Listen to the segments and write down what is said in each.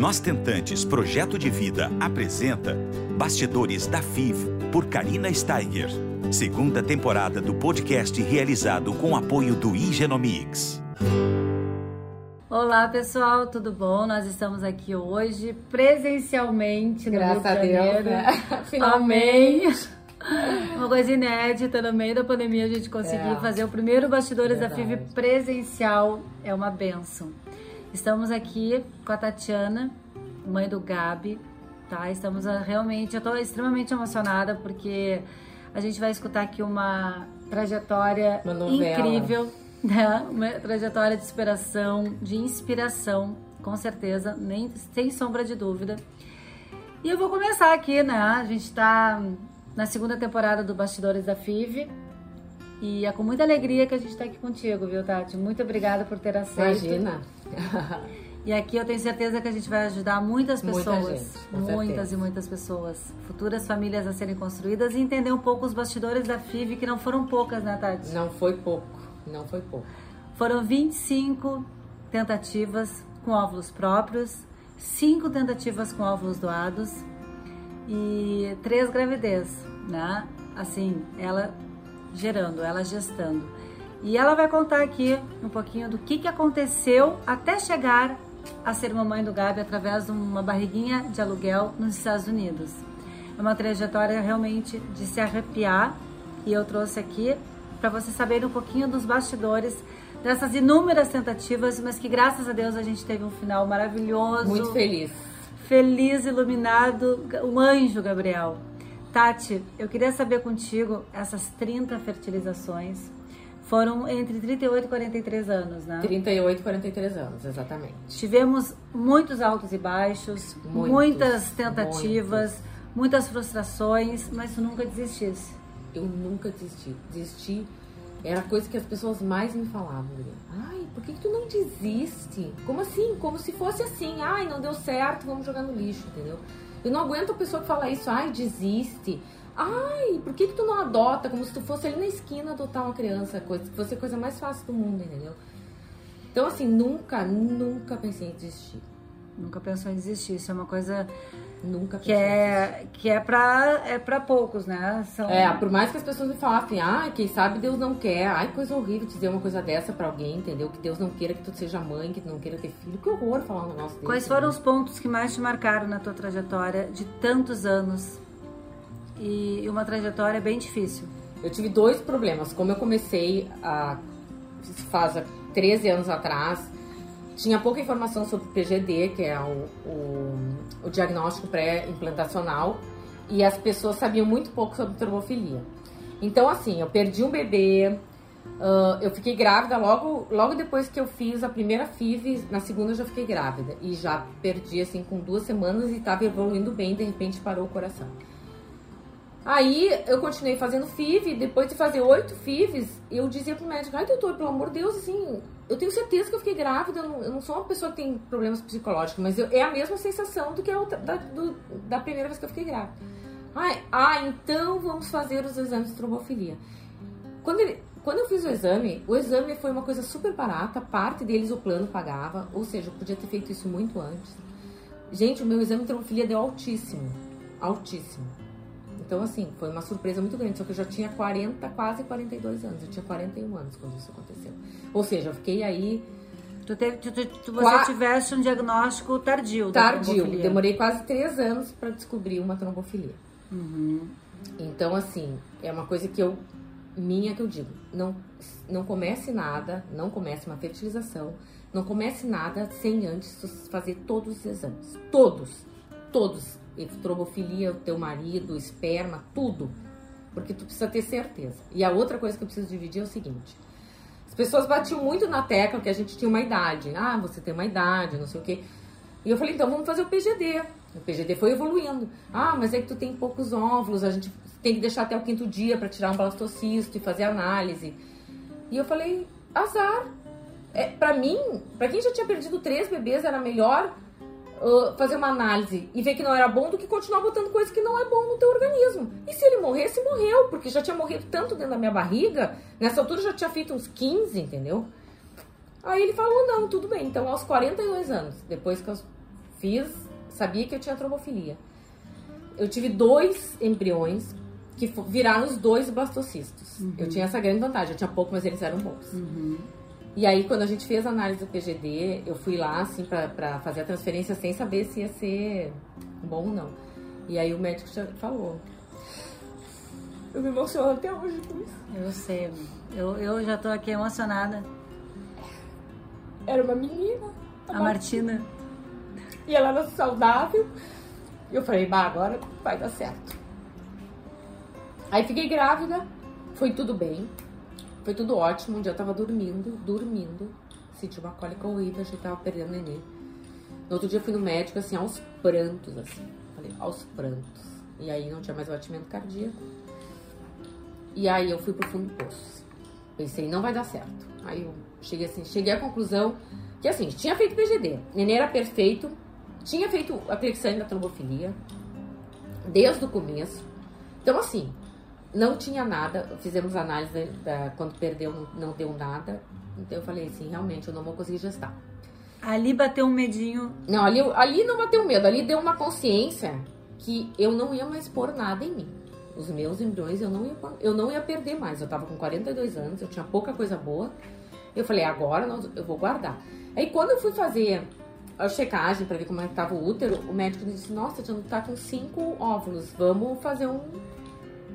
Nós Tentantes Projeto de Vida apresenta Bastidores da FIV por Karina Steiger. Segunda temporada do podcast realizado com apoio do Igenomics. Olá pessoal, tudo bom? Nós estamos aqui hoje presencialmente no Graças Rio de a Deus, Janeiro. né? Finalmente. Uma coisa inédita, no meio da pandemia a gente conseguiu É. fazer o primeiro Bastidores da. FIV presencial. É uma benção. Estamos aqui com a Tatiana, mãe do Gabi, tá? Estamos ah, realmente, eu estou extremamente emocionada porque a gente vai escutar aqui uma trajetória Uma incrível, né? Uma trajetória de inspiração, de inspiração, com certeza, nem sem sombra de dúvida. E eu vou começar aqui, né? A gente tá na segunda temporada do Bastidores da FIV. E é com muita alegria que a gente tá aqui contigo, viu, Tati? Muito obrigada por ter aceito. Imagina. E aqui eu tenho certeza que a gente vai ajudar muitas Muita pessoas. gente, com muitas e muitas pessoas. Futuras famílias a serem construídas e entender um pouco os bastidores da FIV, que não foram poucas, né, Tati? Não foi pouco. Não foi pouco. Foram 25 tentativas com óvulos próprios, 5 tentativas com óvulos doados e 3 gravidez, né? Assim, ela gerando, ela gestando. E ela vai contar aqui um pouquinho do que, que aconteceu até chegar a ser mamãe do Gabi através de uma barriguinha de aluguel nos Estados Unidos. É uma trajetória realmente de se arrepiar e eu trouxe aqui para vocês saberem um pouquinho dos bastidores dessas inúmeras tentativas, mas que graças a Deus a gente teve um final maravilhoso Muito feliz. feliz, iluminado, um anjo, Gabriel. Tati, eu queria saber contigo, essas 30 fertilizações foram entre 38 e 43 anos, né? 38, 43 anos, exatamente. Tivemos muitos altos e baixos, Muitos, muitas tentativas, muitas frustrações, mas tu nunca desistisse. Eu nunca desisti. Desistir era a coisa que as pessoas mais me falavam. Ai, por que, que tu não desiste? Como assim? Como se fosse assim. Ai, não deu certo, vamos jogar no lixo, entendeu? Eu não aguento a pessoa que fala isso. Ai, desiste. Ai, por que, que tu não adota? Como se tu fosse ali na esquina adotar uma criança. Coisa, que fosse a coisa mais fácil do mundo, entendeu? Então, assim, nunca, nunca pensei em desistir. Nunca pensou em desistir. Isso é uma coisa Nunca que é, que é pra, é pra poucos, né? São, É, por mais que as pessoas me falassem, ai, quem sabe Deus não quer, ai, coisa horrível dizer uma coisa dessa pra alguém, entendeu? Que Deus não queira que tu seja mãe, que tu não queira ter filho. Que horror falar um negócio desse. Quais foram né? os pontos que mais te marcaram na tua trajetória de tantos anos? E uma trajetória bem difícil. Eu tive dois problemas. Como eu comecei a. faz há 13 anos atrás, tinha pouca informação sobre o PGD, que é o, o, o diagnóstico pré-implantacional, e as pessoas sabiam muito pouco sobre trombofilia. Então, assim, eu perdi um bebê, ah, eu fiquei grávida logo, logo depois que eu fiz a primeira FIV, na segunda eu já fiquei grávida. E já perdi, assim, com duas semanas e estava evoluindo bem, de repente parou o coração. Aí eu continuei fazendo FIV, depois de fazer oito FIVs, eu dizia pro médico, ai doutor, pelo amor de Deus, assim, eu tenho certeza que eu fiquei grávida, eu não, sou uma pessoa que tem problemas psicológicos, mas eu- é a mesma sensação do que a outra, da, do- da primeira vez que eu fiquei grávida. Ai, ah, então vamos fazer os exames de trombofilia. Quando, ele- quando eu fiz o exame, o exame foi uma coisa super barata, parte deles o plano pagava, ou seja, eu podia ter feito isso muito antes. Gente, o meu exame de trombofilia deu altíssimo, altíssimo. Então, assim, foi uma surpresa muito grande. Só que eu já tinha 40, quase 42 anos. Eu tinha 41 anos quando isso aconteceu. Ou seja, eu fiquei aí Tu teve, tu, tu- tu- você Qua- tivesse um diagnóstico tardio. tardio. Demorei quase 3 anos para descobrir uma trombofilia. Uhum. Então, assim, é uma coisa que eu. minha que eu digo. Não, não comece nada, não comece uma fertilização, não comece nada sem antes fazer todos os exames. Todos. Todos. Trombofilia, o teu marido, esperma, tudo. Porque tu precisa ter certeza. E a outra coisa que eu preciso dividir é o seguinte. As pessoas batiam muito na tecla que a gente tinha uma idade. Ah, você tem uma idade, não sei o quê. E eu falei, então vamos fazer o PGD. O PGD foi evoluindo. Ah, mas é que tu tem poucos óvulos, a gente tem que deixar até o quinto dia para tirar um blastocisto e fazer análise. E eu falei, azar. É, para mim, para quem já tinha perdido três bebês, era melhor ah, fazer uma análise e ver que não era bom do que continuar botando coisa que não é bom no teu organismo. E se ele morresse, morreu, porque já tinha morrido tanto dentro da minha barriga, nessa altura já tinha feito uns 15, entendeu? Aí ele falou, não, tudo bem. Então, aos 42 anos, depois que eu Fiz, sabia que eu tinha trombofilia. Eu tive dois embriões que viraram os dois blastocistos. Uhum. Eu tinha essa grande vantagem, eu tinha pouco, mas eles eram bons. Uhum. E aí, quando a gente fez a análise do PGD, eu fui lá, assim, pra, pra fazer a transferência sem saber se ia ser bom ou não. E aí o médico falou. Eu me emociono até hoje com isso. Eu sei. Eu, eu já tô aqui emocionada. Era uma menina. A, a Martina. Martina. E ela era saudável. E eu falei, bah, agora vai dar certo. Aí fiquei grávida. Foi tudo bem. Foi tudo ótimo. Um dia eu tava dormindo, dormindo. Senti uma cólica horrível, achei que tava perdendo neném. No outro dia eu fui no médico, assim, aos prantos, assim. Falei, aos prantos. E aí não tinha mais batimento cardíaco. E aí eu fui pro fundo do poço. Pensei, não vai dar certo. Aí eu cheguei assim, cheguei à conclusão que assim, tinha feito PGD. Neném era perfeito. Tinha feito a clexane da trombofilia. Desde o começo. Então assim, não tinha nada, fizemos análise da, quando perdeu, não, não, deu nada. Então eu falei assim, realmente eu não vou conseguir gestar. Ali bateu um medinho. Não, ali, ali não bateu medo, ali deu uma consciência que eu não ia mais pôr nada em mim. Os meus embriões eu não ia, eu não ia perder mais. Eu tava com 42 anos, eu tinha pouca coisa boa. Eu falei, agora eu vou guardar. Aí quando eu fui fazer a checagem para ver como é que tava o útero, o médico disse, nossa, tu tá com cinco óvulos, vamos fazer um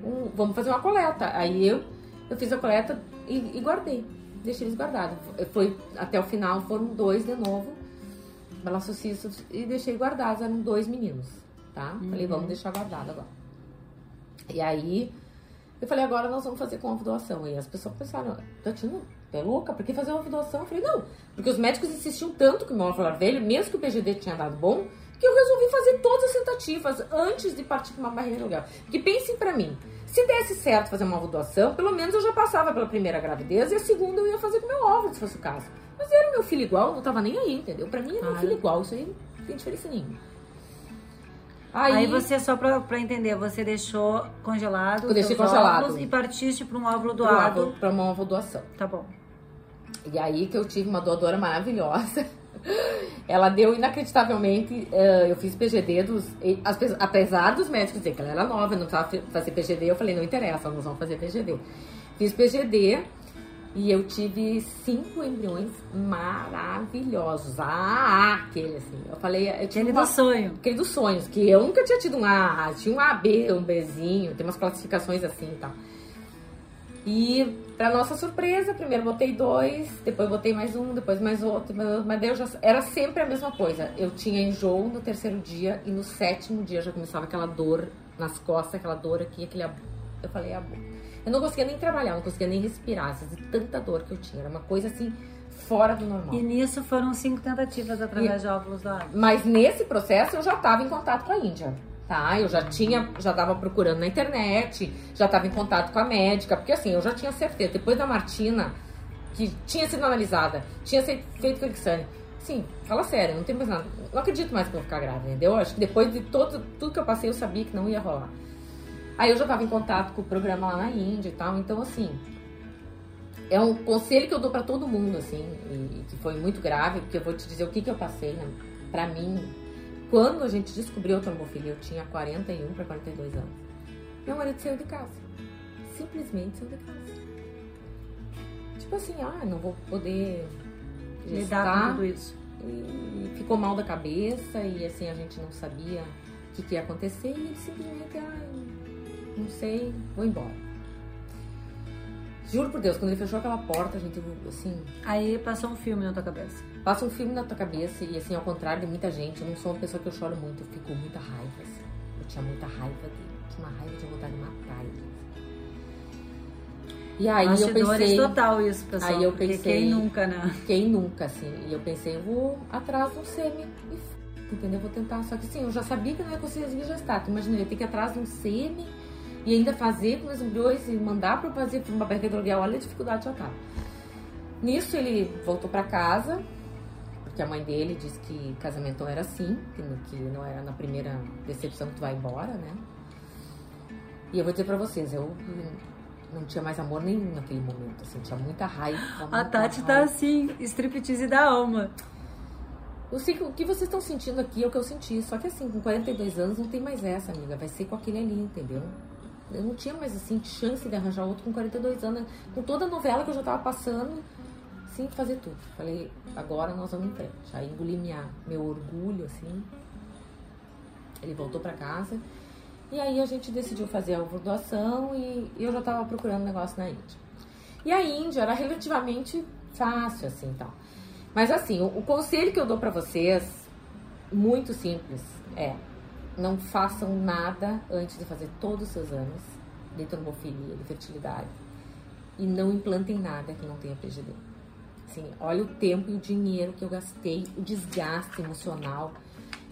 um, vamos fazer uma coleta. Aí eu, eu fiz a coleta e, e guardei. Deixei eles guardados. Foi, até o final foram dois de novo, balaçocistos, e deixei guardados. Eram dois meninos, tá? Uhum. Falei, vamos deixar guardado agora. E aí, eu falei, agora nós vamos fazer com ovo doação. E as pessoas pensaram, Tatiana, é louca? Por que fazer ovo doação? Eu falei, não, porque os médicos insistiam tanto que o meu velho, mesmo que o PGD tinha dado bom, que eu resolvi fazer todas as tentativas antes de partir para uma barreira legal. Porque pensem para mim, se desse certo fazer uma doação, pelo menos eu já passava pela primeira gravidez e a segunda eu ia fazer com meu óvulo, se fosse o caso. Mas era meu filho igual, não tava nem aí, entendeu? Pra mim era meu filho igual, isso aí não tem diferença nenhuma. Aí, aí, você, só pra, pra entender, você deixou congelado eu deixei congelado. e partiste para um óvulo doado. Para uma óvulo doação. Tá bom. E aí que eu tive uma doadora maravilhosa. Ela deu inacreditavelmente. Uh, eu fiz PGD dos. Apesar dos médicos dizer que ela era nova, não precisava fazer PGD, eu falei: não interessa, nós vamos fazer PGD. Fiz PGD e eu tive cinco embriões maravilhosos. Ah, aquele assim. Eu falei. Eu aquele uma, do sonho. Aquele dos sonhos, que eu nunca tinha tido um A. Tinha um AB, um Bzinho, tem umas classificações assim e tá. tal. E, pra nossa surpresa, primeiro botei dois, depois botei mais um, depois mais outro, mas eu já, era sempre a mesma coisa. Eu tinha enjoo no terceiro dia e no sétimo dia já começava aquela dor nas costas, aquela dor aqui, aquele. Eu falei, ah, eu não conseguia nem trabalhar, não conseguia nem respirar, de tanta dor que eu tinha. Era uma coisa assim, fora do normal. E nisso foram cinco tentativas através e, de óvulos doados. Mas nesse processo eu já estava em contato com a Índia tá? Eu já tinha, já tava procurando na internet, já estava em contato com a médica, porque assim, eu já tinha certeza, depois da Martina, que tinha sido analisada, tinha feito Clexane, sim, fala sério, não tem mais nada, não acredito mais que eu vou ficar grávida, entendeu? Acho que depois de todo, tudo que eu passei, eu sabia que não ia rolar. Aí eu já estava em contato com o programa lá na Índia e tal, então assim, é um conselho que eu dou para todo mundo, assim, e, que foi muito grave, porque eu vou te dizer o que, que eu passei, né? Pra mim, quando a gente descobriu a trombofilia, eu tinha 41 para 42 anos. Meu marido saiu de casa. Simplesmente saiu de casa. Tipo assim, ah, não vou poder lidar com tudo isso. E ficou mal da cabeça e assim a gente não sabia o que, que ia acontecer e ele simplesmente, ah, não sei, vou embora. Juro por Deus, quando ele fechou aquela porta, a gente, assim. Aí passou um filme na tua cabeça. Passa um filme na tua cabeça e, assim, ao contrário de muita gente, eu não sou uma pessoa que eu choro muito, eu fico com muita raiva, assim. Eu tinha muita raiva dele. Eu tinha uma raiva de vontade de matar ele. E aí Bastidores eu pensei. total isso, pessoal. Aí eu pensei. Quem nunca, né? Quem nunca, assim. E eu pensei, eu vou atrás do semi e entendeu? Vou tentar. Só que assim, eu já sabia que não ia conseguir gestar. Tu imagina, eu ia ter que ir atrás de um semi e ainda fazer com os embriões e mandar para fazer uma barriga hidrovial, olha a dificuldade já tá. Nisso ele voltou para casa, porque a mãe dele disse que casamento não era assim, que, que não era na primeira decepção que tu vai embora, né? E eu vou dizer para vocês, eu não tinha mais amor nenhum naquele momento, assim, tinha muita raiva. Muita a Tati tá raiva. tá assim, striptease da alma. eu sei que o que vocês estão sentindo aqui é o que eu senti. Só que assim, com 42 anos não tem mais essa, amiga. Vai ser com aquele ali, entendeu? Eu não tinha mais, assim, chance de arranjar outro com 42 anos. Com toda a novela que eu já tava passando, assim, fazer tudo. Falei, agora nós vamos em frente. Aí engoli minha, meu orgulho, assim. Ele voltou para casa. E aí a gente decidiu fazer a doação e eu já tava procurando negócio na Índia. E a Índia era relativamente fácil, assim, tal. Mas assim, o, o conselho que eu dou para vocês, muito simples, é não façam nada antes de fazer todos os seus anos de trombofilia, de fertilidade. E não implantem nada que não tenha PGD. Assim, olha o tempo e o dinheiro que eu gastei, o desgaste emocional.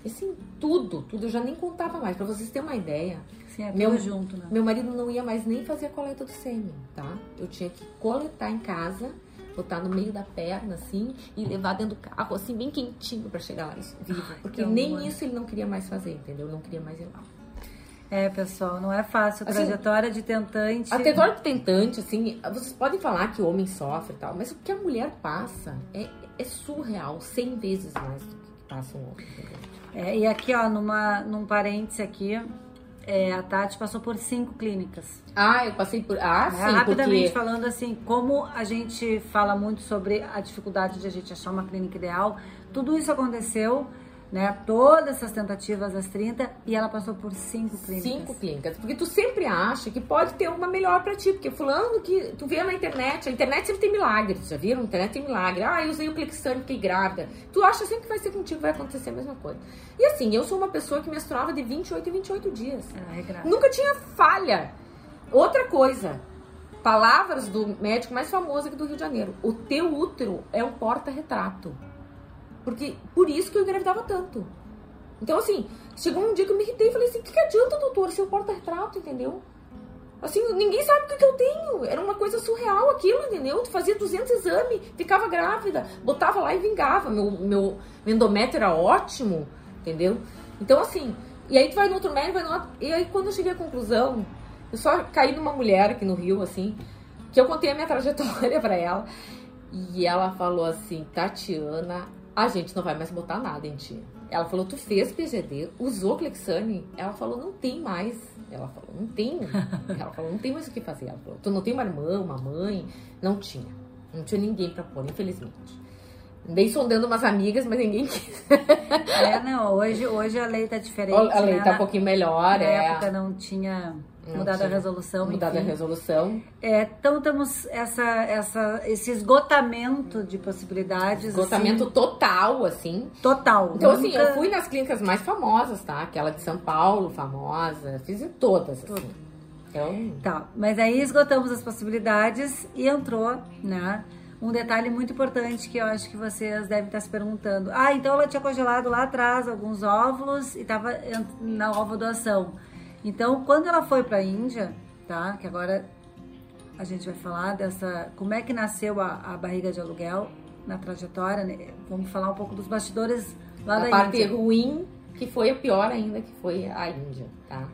Assim, tudo, tudo. Eu já nem contava mais. Para vocês terem uma ideia. Sim, é meu, junto, né? Meu marido não ia mais nem fazer a coleta do sêmen, tá? Eu tinha que coletar em casa botar no meio da perna, assim, e levar dentro do carro, assim, bem quentinho para chegar lá vivo. Porque nem isso ele não queria mais fazer, entendeu? Não queria mais ir lá. É, pessoal, não é fácil. A assim, trajetória de tentante. A trajetória de tentante, assim, vocês podem falar que o homem sofre e tal, mas o que a mulher passa é, é surreal, 100 vezes mais do que passa um homem. É, e aqui, ó, numa, num parêntese aqui, é, a Tati passou por cinco clínicas. Ah, eu passei por. Ah, é, sim. Rapidamente porque... falando assim, como a gente fala muito sobre a dificuldade de a gente achar uma clínica ideal, tudo isso aconteceu né? Todas essas tentativas das 30 e ela passou por cinco clínicas. Cinco clínicas. Porque tu sempre acha que pode ter uma melhor para ti. Porque fulano que tu vê na internet, a internet sempre tem milagres, já viram? A internet tem milagre. Ah, eu usei o Clickstone, fiquei grávida. Tu acha sempre que vai ser contigo, vai acontecer a mesma coisa. E assim, eu sou uma pessoa que menstruava de 28 em 28 dias. É, Nunca tinha falha. Outra coisa, palavras do médico mais famoso aqui do Rio de Janeiro. O teu útero é um porta-retrato. Porque por isso que eu engravidava tanto. Então, assim, chegou um dia que eu me irritei e falei assim: o que, que adianta, doutor, ser o porta-retrato, entendeu? Assim, ninguém sabe o que, que eu tenho. Era uma coisa surreal aquilo, entendeu? Tu fazia 200 exames, ficava grávida, botava lá e vingava. Meu, meu endométrio era ótimo, entendeu? Então, assim, e aí tu vai no outro médico, vai no outro. E aí, quando eu cheguei à conclusão, eu só caí numa mulher aqui no Rio, assim, que eu contei a minha trajetória para ela. E ela falou assim: Tatiana, a gente não vai mais botar nada em ti. Ela falou, tu fez PGD, usou Clexane? Ela falou, não tem mais. Ela falou, não tem. Ela falou, não tem mais o que fazer. Ela falou, tu não tem uma irmã, uma mãe? Não tinha. Não tinha ninguém para pôr, infelizmente. Andei sondando umas amigas, mas ninguém quis. É, não, hoje, hoje a lei tá diferente. A lei né? tá um pouquinho melhor, Na é. época não tinha mudado a resolução. Mudado enfim. a resolução. É, então temos essa, essa, esse esgotamento de possibilidades. Esgotamento assim, total, assim. Total. Então, Nunca... assim, eu fui nas clínicas mais famosas, tá? Aquela de São Paulo, famosa. Fiz em todas, assim. Então... Tá, mas aí esgotamos as possibilidades e entrou, né? Um detalhe muito importante que eu acho que vocês devem estar se perguntando. Ah, então ela tinha congelado lá atrás alguns óvulos e estava na ovo doação. Então, quando ela foi para a Índia, tá? Que agora a gente vai falar dessa como é que nasceu a, a barriga de aluguel na trajetória. Né? Vamos falar um pouco dos bastidores lá a da parte Índia. ruim, que foi a pior ainda, que foi a Índia, tá?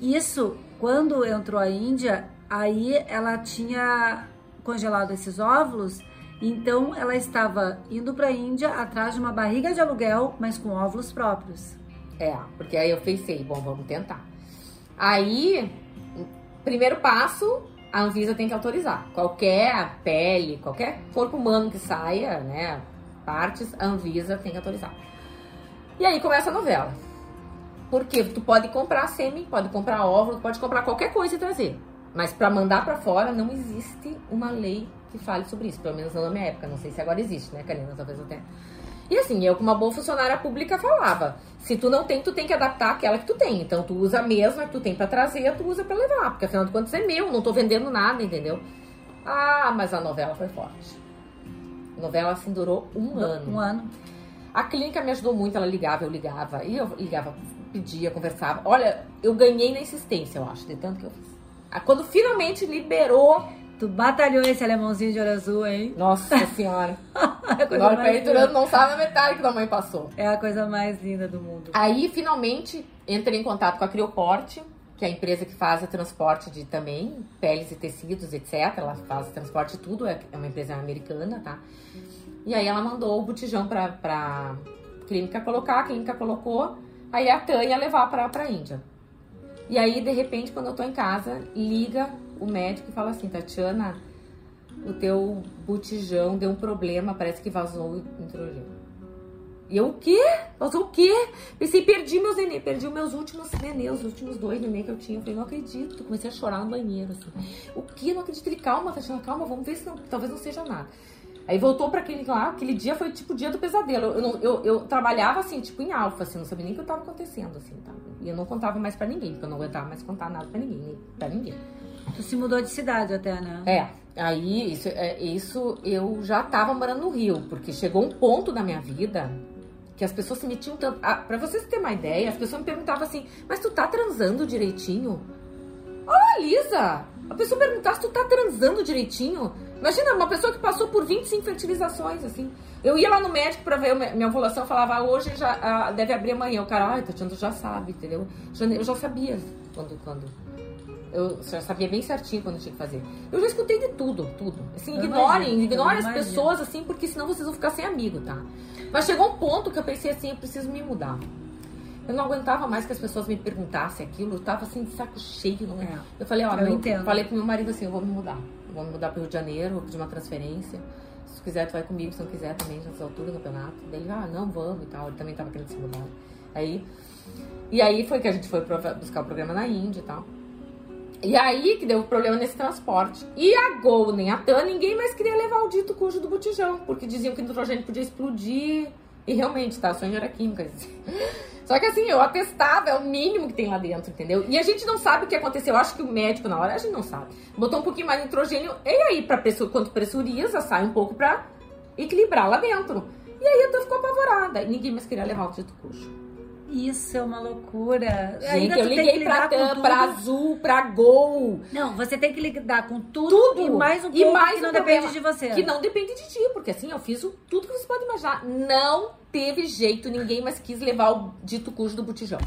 Isso, quando entrou a Índia, aí ela tinha congelado esses óvulos, então ela estava indo para a Índia atrás de uma barriga de aluguel, mas com óvulos próprios. É, porque aí eu pensei, bom, vamos tentar. Aí, primeiro passo, a Anvisa tem que autorizar. Qualquer pele, qualquer corpo humano que saia, né, partes, a Anvisa tem que autorizar. E aí começa a novela. Porque tu pode comprar sêmen, pode comprar óvulo, pode comprar qualquer coisa e trazer. Mas para mandar para fora não existe uma lei que fale sobre isso, pelo menos na minha época. Não sei se agora existe, né, Karina? Talvez até. E assim, eu, como uma boa funcionária pública, falava: se tu não tem, tu tem que adaptar aquela que tu tem. Então, tu usa a mesma que tu tem para trazer, tu usa para levar. Porque afinal de contas é meu, não tô vendendo nada, entendeu? Ah, mas a novela foi forte. A novela assim durou um ano. Um ano. A clínica me ajudou muito, ela ligava, eu ligava, e eu ligava, pedia, conversava. Olha, eu ganhei na insistência, eu acho, de tanto que eu fiz. Ah, Quando finalmente liberou Tu batalhou esse alemãozinho de olho azul, hein? Nossa senhora. É Agora peitorando linda. não sabe a metade que a mãe passou. É a coisa mais linda do mundo. Aí, finalmente, entrei em contato com a Crioporte, que é a empresa que faz o transporte de também peles e tecidos, etc. Ela faz transporte de tudo, é é uma empresa americana, tá? E aí ela mandou o botijão pra, pra clínica colocar, a clínica colocou, aí a Tânia levar pra, pra Índia. E aí, de repente, quando eu tô em casa, liga o médico fala assim, Tatiana, o teu botijão deu um problema, parece que vazou o nitrogênio. E eu, o quê? Vazou o quê? Pensei, perdi meus nenê, perdi meus últimos nenê, os últimos dois nenê que eu tinha. Eu falei, não acredito. Comecei a chorar no banheiro, assim. O quê? Não acredito. Ele, calma, Tatiana, calma, vamos ver se não, talvez não seja nada. Aí voltou pra clínica lá, aquele dia foi tipo o dia do pesadelo. Eu, eu, eu, trabalhava assim, tipo em alfa, assim, não sabia nem o que tava acontecendo, assim, tá? E eu não contava mais pra ninguém, porque eu não aguentava mais contar nada pra ninguém, pra ninguém. Tu se mudou de cidade até, né? É. Aí, isso, é, isso eu já tava morando no Rio, porque chegou um ponto da minha vida que as pessoas se metiam tanto. Ah, pra vocês terem uma ideia, as pessoas me perguntavam assim, mas tu tá transando direitinho? Olha, Lisa! A pessoa perguntasse, tu tá transando direitinho? Imagina, uma pessoa que passou por 25 fertilizações, assim. Eu ia lá no médico pra ver minha ovulação, falava, ah, hoje já ah, deve abrir amanhã. O cara, ai, Tatiana, já sabe, entendeu? Eu já sabia quando, quando eu já sabia bem certinho quando tinha que fazer. Eu já escutei de tudo, tudo. Assim, eu ignorem, imagino, ignorem as imagino. pessoas, assim, porque senão vocês vão ficar sem amigo, tá? Mas chegou um ponto que eu pensei assim, eu preciso me mudar. Eu não aguentava mais que as pessoas me perguntassem aquilo, eu tava assim, de saco cheio, não é? Eu falei, ó, eu meu, falei pro meu marido assim, eu vou me mudar. Eu vou me mudar pro Rio de Janeiro, vou pedir uma transferência. Se quiser, tu vai comigo, se não quiser também, nessa altura do campeonato. Daí ele, ah, não, vamos e tal. Ele também tava querendo se mudar. Aí, e aí foi que a gente foi buscar o programa na Índia e tal. E aí que deu problema nesse transporte. E a Gol, nem a TAN, ninguém mais queria levar o dito cujo do botijão, porque diziam que o nitrogênio podia explodir. E realmente, tá? O sonho era química. Só que assim, eu atestava, é o mínimo que tem lá dentro, entendeu? E a gente não sabe o que aconteceu. Eu acho que o médico, na hora, a gente não sabe. Botou um pouquinho mais de nitrogênio, e aí, pra pressur, quanto pressuriza, sai um pouco pra equilibrar lá dentro. E aí a TAN ficou apavorada. E ninguém mais queria levar o dito cujo. Isso é uma loucura. Gente, Ainda eu liguei pra TAM, pra Azul, pra Gol. Não, você tem que lidar com tudo, tudo. e mais um pouco mais que não depende de você. Que não depende de ti, porque assim, eu fiz o, tudo que você pode imaginar. Não teve jeito, ninguém mais quis levar o dito cujo do botijão.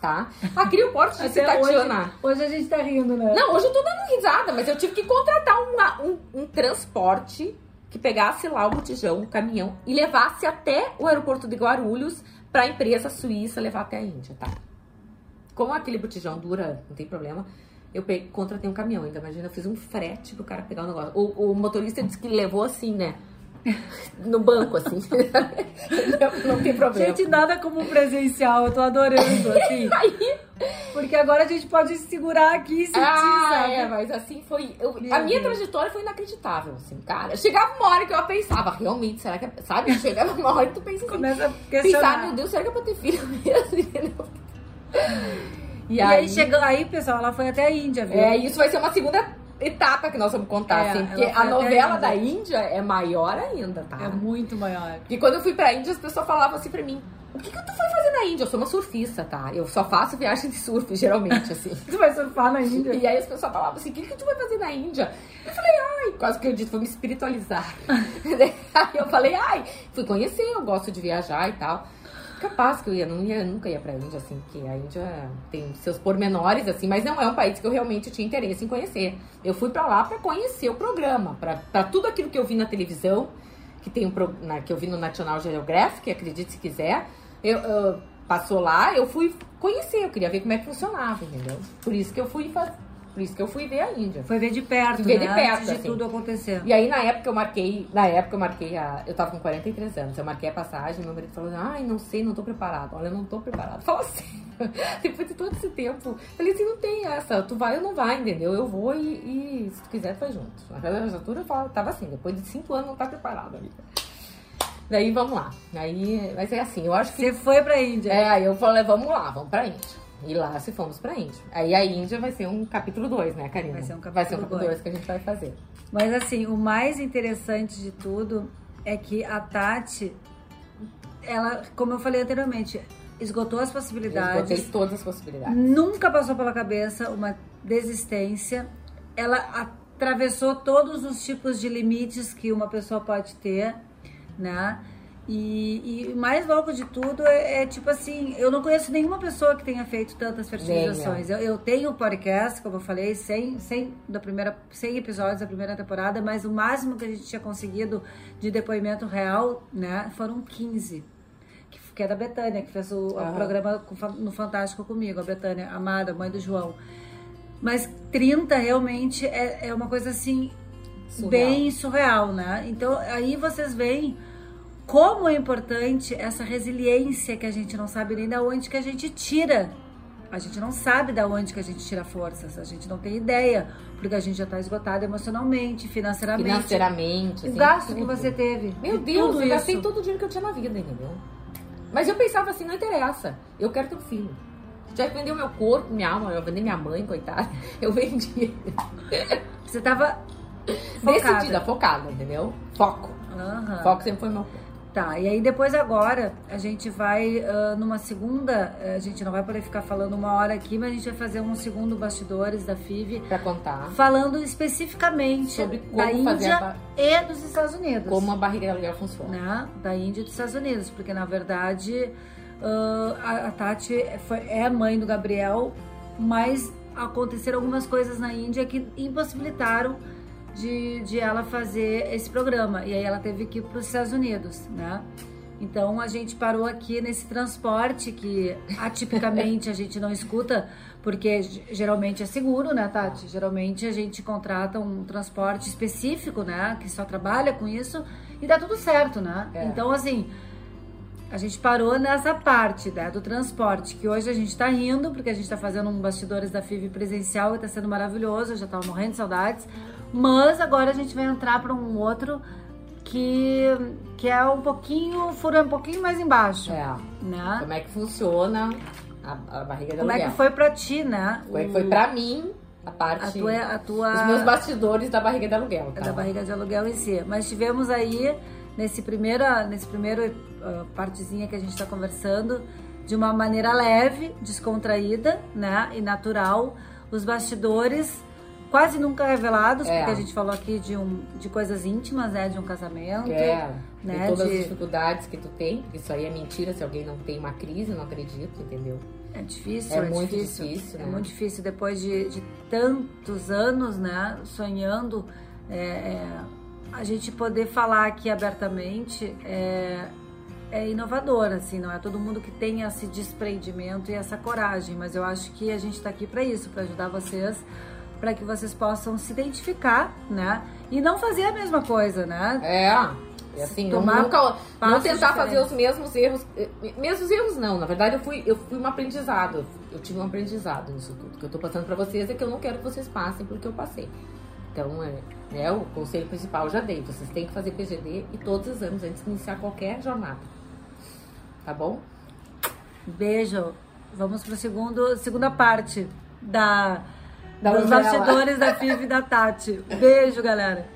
Tá? A Crioporte disse, Tatiana. Hoje, hoje a gente tá rindo, né? Não, hoje eu tô dando risada, mas eu tive que contratar uma, um, um transporte que pegasse lá o botijão, o caminhão, e levasse até o aeroporto de Guarulhos para a empresa suíça levar até a Índia, tá? Como aquele botijão dura, não tem problema, eu peguei, contratei um caminhão ainda. Imagina, eu fiz um frete pro cara pegar o negócio. O, o motorista disse que levou assim, né? No banco, assim. não tem problema. Gente, nada como presencial, eu tô adorando, assim. Aí... Porque agora a gente pode segurar aqui e sentir, ah, sabe? É, mas assim foi. Eu, a minha trajetória foi inacreditável, assim, cara. Chegava uma hora que eu pensava, realmente, será que é. Sabe? Chegava uma hora que tu pensa assim. Começa a pensar, meu Deus, será que é pra ter filho mesmo? Entendeu? E, e aí, aí chegou aí, pessoal, ela foi até a Índia, viu? É, isso vai ser uma segunda etapa que nós vamos contar, é, assim, porque a novela da Índia é maior ainda, tá? É muito maior. E quando eu fui pra Índia, as pessoas falavam assim pra mim, o que, que tu foi fazer na Índia? Eu sou uma surfista, tá? Eu só faço viagem de surf, geralmente, assim. tu vai surfar na Índia? E aí as pessoas falavam assim, o que, que tu vai fazer na Índia? Eu falei, ai, quase que eu disse, vou me espiritualizar. aí eu falei, ai, fui conhecer, eu gosto de viajar e tal. Capaz que eu ia, não ia, nunca ia pra Índia, assim, porque a Índia tem seus pormenores, assim, mas não é um país que eu realmente tinha interesse em conhecer. Eu fui pra lá pra conhecer o programa, pra tudo aquilo que eu vi na televisão, que tem um na, que eu vi no National Geographic, acredite se quiser. Eu, passou lá, eu fui conhecer, eu queria ver como é que funcionava, entendeu? Por isso que eu fui fazer por isso que eu fui ver a Índia. Foi ver de perto, ver né? de perto, Antes de assim. tudo acontecer. E aí, na época, eu marquei... Na época, eu marquei a... Eu tava com 43 anos. Eu marquei a passagem. Meu marido falou, ai, não sei, não tô preparado. Olha, eu não tô preparado. Fala assim. Depois de todo esse tempo. Falei assim, não tem essa. Tu vai ou não vai, entendeu? Eu vou e, e se tu quiser, tu vai junto. Naquela altura, eu tava assim. Depois de cinco anos, não tá preparado, amiga. Daí, vamos lá. Aí, mas é assim, eu acho que... Você foi pra Índia. É, aí eu falei, vamos lá, vamos pra Índia. E lá se fomos pra Índia. Aí a Índia vai ser um capítulo 2, né, Karina? Vai ser um capítulo 2 um que a gente vai fazer. Mas assim, o mais interessante de tudo é que a Tati, ela, como eu falei anteriormente, esgotou as possibilidades. Esgotei todas as possibilidades. Nunca passou pela cabeça uma desistência. Ela atravessou todos os tipos de limites que uma pessoa pode ter, né? E, e mais louco de tudo é, é, tipo assim, eu não conheço nenhuma pessoa que tenha feito tantas fertilizações. Eu, eu, tenho podcast, como eu falei, 100, 100, da primeira, 100 episódios da primeira temporada, mas o máximo que a gente tinha conseguido de depoimento real, né, foram 15. Que, que é da Betânia, que fez o, o programa no Fantástico comigo, a Betânia, amada, mãe do João. Mas 30 realmente é, é uma coisa assim, surreal. bem surreal, né? Então aí vocês veem como é importante essa resiliência que a gente não sabe nem da onde que a gente tira. A gente não sabe da onde que a gente tira forças, a gente não tem ideia, porque a gente já está esgotado emocionalmente, financeiramente. Financeiramente. O assim, gasto tudo. que você teve. Meu Deus, eu gastei todo o dinheiro que eu tinha na vida, entendeu? Mas eu pensava assim, não interessa, eu quero ter um filho. Já vendeu meu corpo, minha alma, eu vendi minha mãe, coitada. Eu vendi. Você tava focada. decidida, focada, entendeu? Foco. Uhum. Foco sempre foi meu. Tá, e aí depois agora a gente vai uh, numa segunda, eh, a gente não vai poder ficar falando uma hora aqui, mas a gente vai fazer um segundo bastidores da FIV. Pra contar. Falando especificamente sobre como da Índia a... e dos Estados Unidos. Como a barriga aluguel funciona. Né? Da Índia e dos Estados Unidos, porque na verdade uh, a, a, Tati foi, é a mãe do Gabriel, mas aconteceram algumas coisas na Índia que impossibilitaram de, de ela fazer esse programa. E aí ela teve que ir para os Estados Unidos, né? Então a gente parou aqui nesse transporte que atipicamente a gente não escuta, porque geralmente é seguro, né, Tati? Geralmente a gente contrata um transporte específico, né, que só trabalha com isso e dá tudo certo, né? É. Então, assim, a gente parou nessa parte né, do transporte, que hoje a gente está rindo, porque a gente está fazendo um bastidores da FIV presencial e está sendo maravilhoso, eu já estava morrendo de saudades. Mas agora a gente vai entrar para um outro que, que é um pouquinho, fura um pouquinho mais embaixo. É. Né? Como é que funciona a, a barriga da Como aluguel. é que foi para ti, né? Foi, o... foi para mim a parte. A tua, a tua... Os meus bastidores da barriga de aluguel. Tá? Da barriga de aluguel em si. Mas tivemos aí, nesse, primeira, nesse primeiro uh, partezinha que a gente está conversando, de uma maneira leve, descontraída, né? E natural, os bastidores quase nunca revelados, é. porque a gente falou aqui de, um, de coisas íntimas, né? De um casamento. É. Né? todas de... as dificuldades que tu tem, isso aí é mentira se alguém não tem uma crise, não acredito, entendeu? É difícil, é, é muito difícil. difícil é né? muito difícil depois de, de tantos anos, né? Sonhando, é, é, a gente poder falar aqui abertamente é, é inovador, assim, não é todo mundo que tem esse desprendimento e essa coragem, mas eu acho que a gente está aqui para isso, para ajudar vocês para que vocês possam se identificar, né? E não fazer a mesma coisa, né? É. assim, Tomar nunca, não tentar fazer os mesmos erros. Eh, mesmos erros não, na verdade eu fui, eu fui um aprendizado. Eu tive um aprendizado nisso tudo. O que eu tô passando para vocês é que eu não quero que vocês passem pelo que eu passei. Então, é, né, o conselho principal já dei. Vocês têm que fazer PGD e todos os anos antes de iniciar qualquer jornada. Tá bom? Beijo. Vamos para a segunda parte da da Dos bastidores da FIV e da Tati. Beijo, galera.